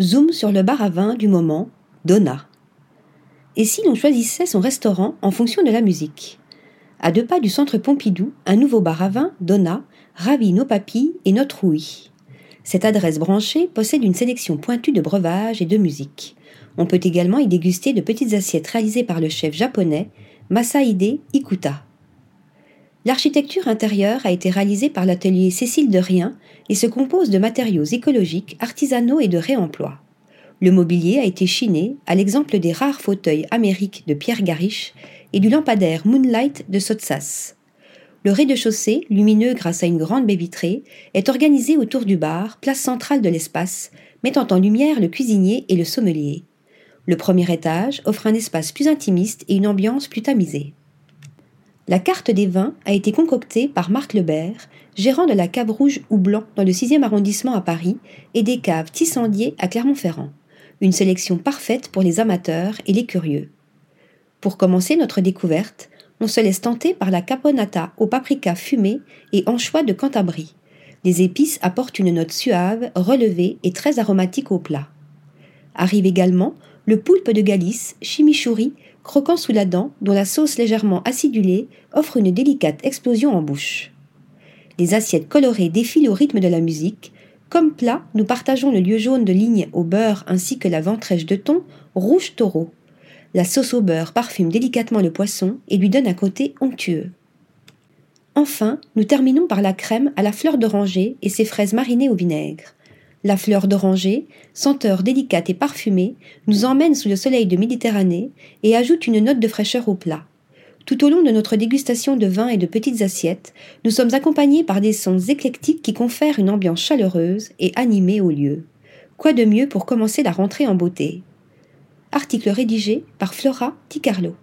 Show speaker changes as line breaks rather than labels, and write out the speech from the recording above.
zoom sur le bar à vin du moment, Donna. Et si l'on choisissait son restaurant en fonction de la musique? À deux pas du centre Pompidou, un nouveau bar à vin, Donna, ravit nos papilles et notre ouïe. Cette adresse branchée possède une sélection pointue de breuvages et de musique. On peut également y déguster de petites assiettes réalisées par le chef japonais Masaide Ikuta. L'architecture intérieure a été réalisée par l'atelier Cécile de Rien et se compose de matériaux écologiques, artisanaux et de réemploi. Le mobilier a été chiné, à l'exemple des rares fauteuils amériques de Pierre Gariche et du lampadaire Moonlight de Sotsas. Le rez-de-chaussée, lumineux grâce à une grande baie vitrée, est organisé autour du bar, place centrale de l'espace, mettant en lumière le cuisinier et le sommelier. Le premier étage offre un espace plus intimiste et une ambiance plus tamisée. La carte des vins a été concoctée par Marc Lebert, gérant de la cave rouge ou blanc dans le 6e arrondissement à Paris et des caves Tissandier à Clermont-Ferrand. Une sélection parfaite pour les amateurs et les curieux. Pour commencer notre découverte, on se laisse tenter par la caponata au paprika fumé et anchois de Cantabrie. Les épices apportent une note suave, relevée et très aromatique au plat. Arrive également le poulpe de Galice, chimichurri, croquant sous la dent, dont la sauce légèrement acidulée offre une délicate explosion en bouche. Les assiettes colorées défilent au rythme de la musique. Comme plat, nous partageons le lieu jaune de ligne au beurre ainsi que la ventrèche de thon rouge taureau. La sauce au beurre parfume délicatement le poisson et lui donne un côté onctueux. Enfin, nous terminons par la crème à la fleur d'oranger et ses fraises marinées au vinaigre. La fleur d'oranger, senteur délicate et parfumée, nous emmène sous le soleil de Méditerranée et ajoute une note de fraîcheur au plat. Tout au long de notre dégustation de vins et de petites assiettes, nous sommes accompagnés par des sons éclectiques qui confèrent une ambiance chaleureuse et animée au lieu. Quoi de mieux pour commencer la rentrée en beauté? Article rédigé par Flora Ticarlo.